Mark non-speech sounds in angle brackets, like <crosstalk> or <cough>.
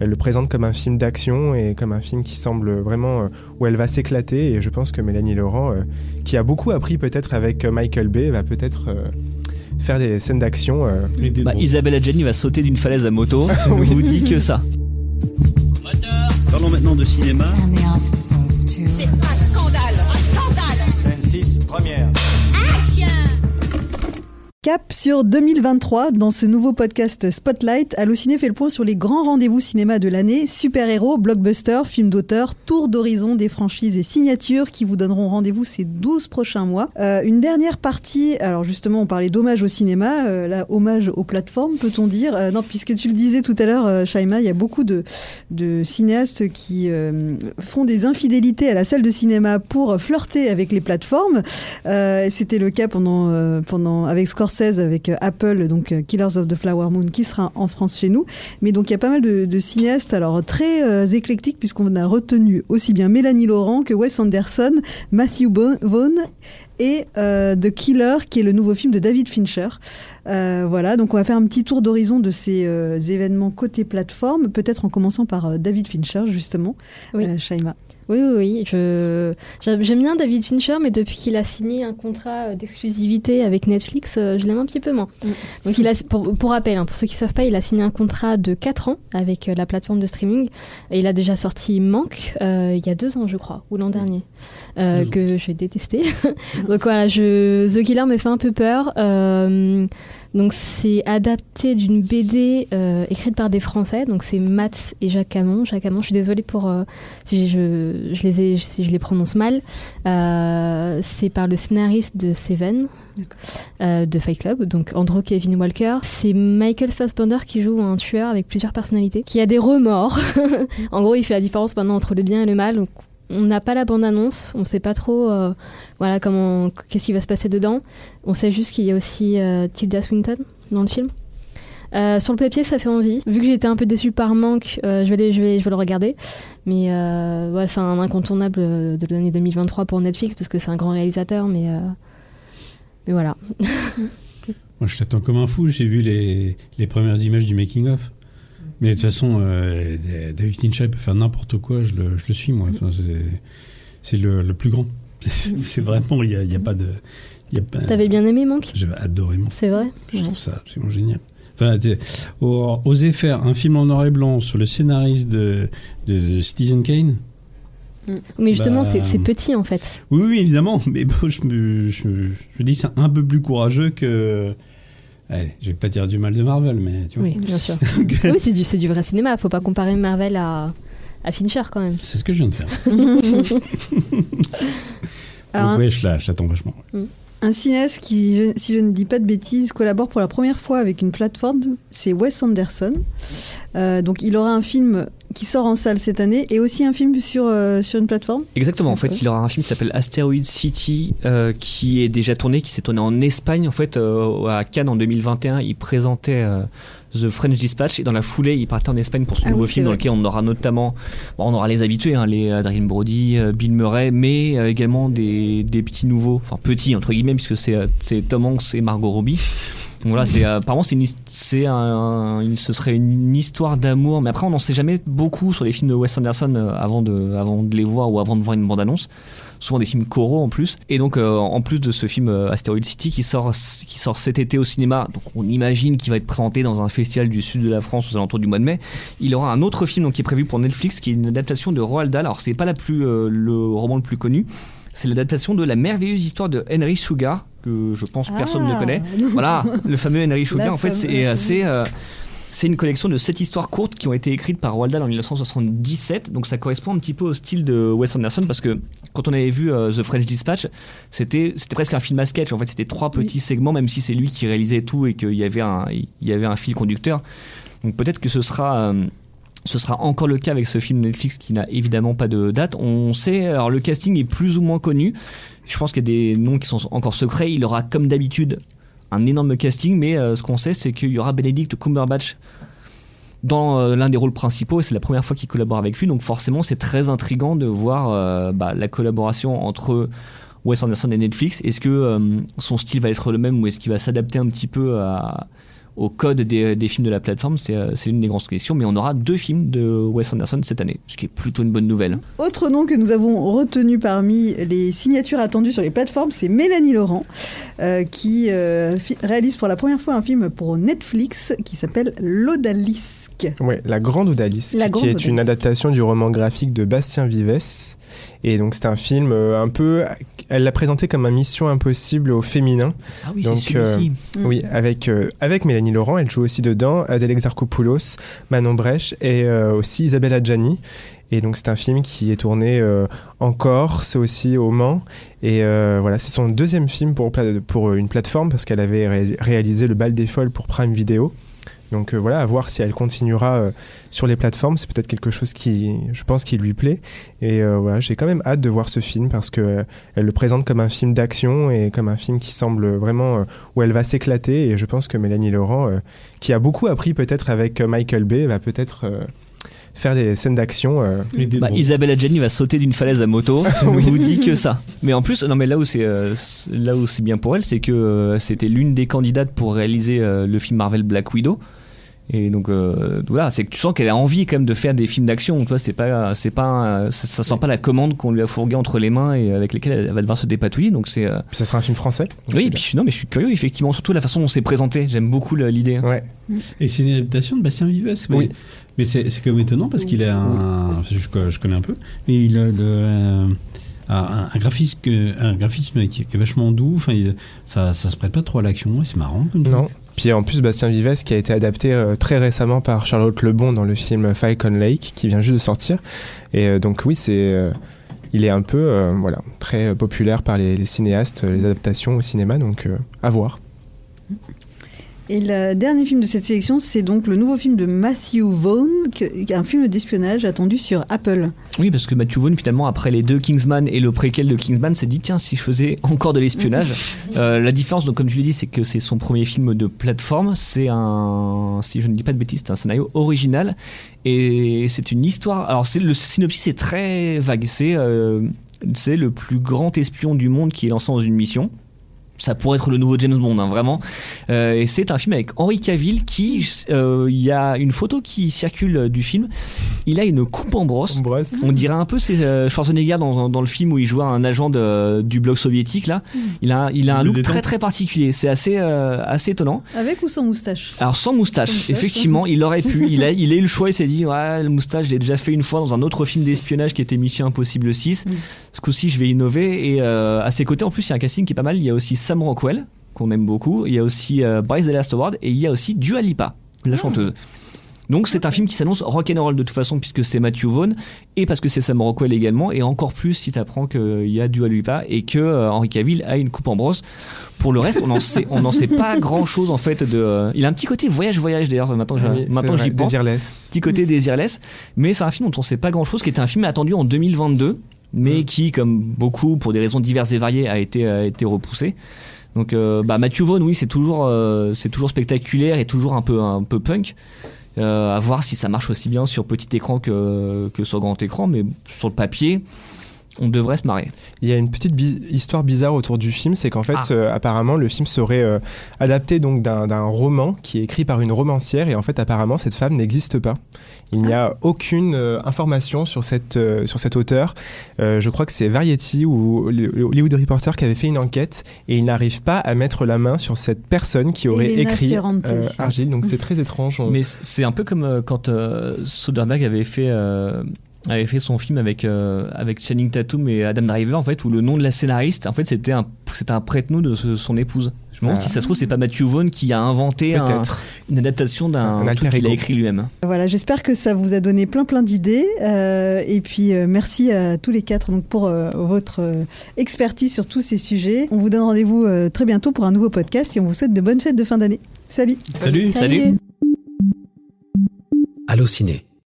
Elle le présente comme un film d'action et comme un film qui semble vraiment où elle va s'éclater. Et je pense que Mélanie Laurent, qui a beaucoup appris peut-être avec Michael Bay, va peut-être faire des scènes d'action. Bah, Isabelle Adjani va sauter d'une falaise à moto. <laughs> Je ne vous dis que ça. Parlons maintenant de cinéma. C'est un scandale, un scandale Scène 6, première. Cap sur 2023 dans ce nouveau podcast Spotlight. Allociné fait le point sur les grands rendez-vous cinéma de l'année, super-héros, blockbusters, films d'auteur, tour d'horizon des franchises et signatures qui vous donneront rendez-vous ces 12 prochains mois. Euh, une dernière partie, alors justement on parlait d'hommage au cinéma, euh, là hommage aux plateformes peut-on dire? Euh, Non puisque tu le disais tout à l'heure euh, Shaima, il y a beaucoup de, cinéastes qui font des infidélités à la salle de cinéma pour flirter avec les plateformes. C'était le cas pendant, pendant avec Scorsese avec euh, Apple, donc euh, Killers of the Flower Moon, qui sera en France chez nous. Mais donc il y a pas mal de, de cinéastes, alors très euh, éclectiques, puisqu'on a retenu aussi bien Mélanie Laurent que Wes Anderson, Matthew Vaughn et euh, The Killer, qui est le nouveau film de David Fincher. Euh, voilà, donc on va faire un petit tour d'horizon de ces euh, événements côté plateforme, peut-être en commençant par David Fincher, justement. Oui. Shaima. Oui, oui, oui. Je... J'aime bien David Fincher, mais depuis qu'il a signé un contrat euh, d'exclusivité avec Netflix, euh, je l'aime un petit peu moins. Mm. Donc, il a, pour, pour rappel, hein, pour ceux qui ne savent pas, il a signé un contrat de 4 ans avec euh, la plateforme de streaming. Et il a déjà sorti Manque euh, il y a deux ans, je crois, ou l'an dernier, euh, Deux ans. que j'ai détesté. <laughs> Donc voilà, je... The Killer me fait un peu peur. Euh, donc c'est adapté d'une BD euh, écrite par des Français. Donc c'est Mats et Jacques Camon. Jacques Camon, je suis désolée pour euh, si je, je les ai, si je les prononce mal. Euh, c'est par le scénariste de Seven, de Fight Club, donc Andrew Kevin Walker. C'est Michael Fassbender qui joue un tueur avec plusieurs personnalités, qui a des remords. <laughs> en gros, il fait la différence maintenant entre le bien et le mal. Donc on n'a pas la bande-annonce, on sait pas trop euh, voilà, comment, qu'est-ce qui va se passer dedans. On sait juste qu'il y a aussi euh, Tilda Swinton dans le film. Euh, sur le papier, ça fait envie. Vu que j'étais un peu déçue par Manque, je, vais aller- je, vais, je vais le regarder. Mais ouais, c'est un incontournable de l'année 2023 pour Netflix parce que c'est un grand réalisateur. Mais, mais voilà. <laughs> Moi, je t'attends comme un fou. J'ai vu les, les premières images du making-of. Mais de toute façon, euh, David Fincher peut faire n'importe quoi. Je le, je le suis, moi. Enfin, c'est- le, le plus grand. <laughs> c'est vraiment, il n'y a, y a pas de. T'avais bien aimé Manque? J'ai adoré mon. C'est vrai? Je trouve ça absolument génial. Enfin, oser faire un film en noir et blanc sur le scénariste de, de Citizen Kane? Mais justement, Bah, c'est c'est petit en fait. Oui, oui, évidemment. Mais bon, je me, je, je me dis c'est un peu plus courageux que. Allez, je vais pas dire du mal de Marvel, mais tu vois. Oui, bien sûr. <laughs> oui, c'est du, vrai cinéma. Faut pas comparer Marvel à, à Fincher quand même. C'est ce que je viens de faire. <laughs> Alors, Donc, ouais, je je l'attends vachement. Un cinéaste qui, je- si je ne dis pas de bêtises, collabore pour la première fois avec une plateforme, c'est Wes Anderson. Euh, donc il aura un film qui sort en salle cette année et aussi un film sur, euh, sur une plateforme. Exactement, en fait, il aura un film qui s'appelle Asteroid City euh, qui est déjà tourné, qui s'est tourné en Espagne en fait euh, à Cannes en 2021. Il présentait The French Dispatch et dans la foulée, il partait en Espagne pour son Ah nouveau oui, film dans lequel on aura notamment, bon, on aura les habitués, hein, les Adrien Brody, Bill Murray, mais également des, des petits nouveaux, enfin petits entre guillemets puisque c'est c'est Tom Hanks et Margot Robbie. Donc voilà, c'est euh, apparemment c'est une, c'est un, ce serait une histoire d'amour, mais après on n'en sait jamais beaucoup sur les films de Wes Anderson euh, avant de avant de les voir ou avant de voir une bande annonce. Souvent des films choraux en plus. Et donc euh, en plus de ce film euh, Asteroid City qui sort qui sort cet été au cinéma, donc on imagine qu'il va être présenté dans un festival du sud de la France aux alentours du mois de mai. Il aura un autre film donc, qui est prévu pour Netflix, qui est une adaptation de Roald Dahl. Alors c'est pas la plus euh, le roman le plus connu. C'est l'adaptation de la merveilleuse histoire de Henry Sugar que je pense personne ne Ah. connaît. <laughs> Voilà, le fameux Henry Sugar. En fait, c'est euh, c'est euh, c'est une collection de sept histoires courtes qui ont été écrites par Roald Dahl en 1977. Donc ça correspond un petit peu au style de Wes Anderson parce que quand on avait vu euh, The French Dispatch, c'était presque un film à sketch. En fait, c'était trois petits segments, même si c'est lui qui réalisait tout et qu'il y avait un il y avait un fil conducteur. Donc peut-être que ce sera euh, ce sera encore le cas avec ce film Netflix qui n'a évidemment pas de date. On sait, alors le casting est plus ou moins connu. Je pense qu'il y a des noms qui sont encore secrets. Il aura comme d'habitude un énorme casting, mais euh, ce qu'on sait, c'est qu'il y aura Benedict Cumberbatch dans euh, l'un des rôles principaux et c'est la première fois qu'il collabore avec lui. Donc forcément, c'est très intriguant de voir euh, bah, la collaboration entre Wes Anderson et Netflix. Est-ce que son style va être le même ou est-ce qu'il va s'adapter un petit peu à au code des, des films de la plateforme, c'est euh, c'est l'une des grandes questions. Mais on aura deux films de Wes Anderson cette année, ce qui est plutôt une bonne nouvelle. Autre nom que nous avons retenu parmi les signatures attendues sur les plateformes, c'est Mélanie Laurent, euh, qui euh, réalise pour la première fois un film pour Netflix qui s'appelle L'Odalisque. Ouais, La Grande Odalisque, La qui Grande est une adaptation du roman graphique de Bastien Vives. Et donc c'est un film euh, un peu... Elle l'a présenté comme un mission impossible au féminin. Ah oui, Donc, c'est celui-ci. euh. Oui, avec, euh, avec Mélanie Laurent, elle joue aussi dedans, Adèle Exarchopoulos, Manon Brèche et euh, aussi Isabelle Adjani. Et donc c'est un film qui est tourné euh, en Corse, aussi au Mans. Et euh, voilà, c'est son deuxième film pour, une plateforme parce qu'elle avait ré- réalisé Le Bal des Folles pour Prime Video. Donc euh, voilà, à voir si elle continuera euh, sur les plateformes. C'est peut-être quelque chose qui, je pense, qui lui plaît. Et euh, voilà, j'ai quand même hâte de voir ce film parce que elle le présente comme un film d'action et comme un film qui semble vraiment où elle va s'éclater. Et je pense que Mélanie Laurent, qui a beaucoup appris peut-être avec Michael Bay, va peut-être faire des scènes d'action. euh, Bah. Isabelle Adjani va sauter d'une falaise à moto. <laughs> Je ne vous dis que ça. Mais en plus, non mais là où c'est euh, là où c'est bien pour elle, c'est que euh, c'était l'une des candidates pour réaliser euh, le film Marvel Black Widow. Et donc euh, voilà, c'est que tu sens qu'elle a envie quand même de faire des films d'action. Tu vois, c'est pas c'est pas ça, ça sent pas la commande qu'on lui a fourguée entre les mains et avec lesquelles elle va devoir se dépatouiller. Donc c'est euh, ça sera un film français. Donc oui, et puis, non mais je suis curieux effectivement, surtout la façon dont c'est présenté. J'aime beaucoup l'idée. bien. Ouais. Et c'est une adaptation de Bastien Vives. Mais, Oui. mais c'est c'est comme étonnant parce qu'il a un. Je, je connais un peu. Mais il a de, euh, un, un graphisme, un graphisme qui, est vachement doux. Enfin, il- ça, ça se prête pas trop à l'action. Ouais, c'est marrant. Comme Non. Puis en plus, Bastien Vives, qui a été adapté euh, très récemment par Charlotte Lebon dans le film Falcon Lake, qui vient juste de sortir. Et euh, donc oui, c'est, euh, il est un peu, voilà, très populaire par les, les cinéastes, les adaptations au cinéma, donc à voir. Et le dernier film de cette sélection, c'est donc le nouveau film de Matthew Vaughn, un film d'espionnage attendu sur Apple. Oui, parce que Matthew Vaughn, finalement, après les deux Kingsman et le préquel de Kingsman, s'est dit tiens, si je faisais encore de l'espionnage. <laughs> Euh, la différence, donc, comme tu l'as dit, c'est que c'est son premier film de plateforme. C'est un, si je ne dis pas de bêtises, c'est un scénario original. Et c'est une histoire. Alors, le synopsis est très vague. C'est, euh, c'est le plus grand espion du monde qui est lancé dans une mission. Ça pourrait être le nouveau James Bond, hein, vraiment. Euh, et c'est un film avec Henri Cavill qui, euh, il y a une photo qui circule du film. Il a une coupe en brosse. On brosse. On dirait un peu c'est euh, Schwarzenegger dans, dans le film où il jouait un agent de- du bloc soviétique là. Il a il a un look très très particulier. C'est assez euh, assez étonnant. Avec ou sans moustache? Alors sans moustache, Sans moustache, effectivement, il aurait pu. Il a <laughs> il a eu le choix. Il s'est dit ouais le moustache je l'ai déjà fait une fois dans un autre film d'espionnage qui était Mission Impossible 6. Mm. Ce coup-ci je vais innover et euh, à ses côtés en plus il y a un casting qui est pas mal. Il y a aussi Sam Rockwell qu'on aime beaucoup. Il y a aussi euh, Bryce Dallas Howard et il y a aussi Dua Lipa, la chanteuse. Donc c'est un film qui s'annonce rock'n'roll de toute façon puisque c'est Matthew Vaughn et parce que c'est Sam Rockwell également et encore plus si t'apprends qu'il y a Dua Lipa et que euh, Henry Cavill a une coupe en brosse. Pour le reste on n'en sait on n'en sait pas <laughs> grand chose en fait de. euh, il a un petit côté voyage voyage d'ailleurs maintenant Oui, maintenant j'y pense. Désirless. Petit côté désirless mais c'est un film dont on sait pas grand chose qui était un film attendu en 2022 mais Mm. qui comme beaucoup pour des raisons diverses et variées a été a été repoussé. Donc euh, bah, Matthew Vaughn, oui, c'est toujours, euh, c'est toujours spectaculaire et toujours un peu, un peu punk. Euh, à voir si ça marche aussi bien sur petit écran que, que sur grand écran, mais sur le papier, on devrait se marrer. Il y a une petite bi- histoire bizarre autour du film, c'est qu'en fait, Ah. euh, apparemment, le film serait euh, adapté donc d'un roman qui est écrit par une romancière, et en fait, apparemment, cette femme n'existe pas. Il n'y a aucune euh, information sur cette euh, sur cet auteur. Euh, je crois que c'est Variety ou Hollywood Reporter qui avait fait une enquête, et il n'arrive pas à mettre la main sur cette personne qui aurait écrit euh, Argyle. Donc c'est <laughs> très étrange. On- Mais c'est un peu comme euh, quand euh, Soderbergh avait fait, euh, avait fait son film avec, euh, avec Channing Tatum et Adam Driver, en fait, où le nom de la scénariste, en fait, c'était un, c'était un prête-nom de ce- son épouse. Je me demande Ah. si ça se trouve, c'est pas Matthew Vaughn qui a inventé un- une adaptation d'un Un truc qu'il a écrit lui-même. Voilà, j'espère que ça vous a donné plein plein d'idées. euh, et puis euh, merci à tous les quatre donc, pour euh, votre euh, expertise sur tous ces sujets. On vous donne rendez-vous euh, très bientôt pour un nouveau podcast et on vous souhaite de bonnes fêtes de fin d'année. Salut Salut. Salut. Allô Ciné,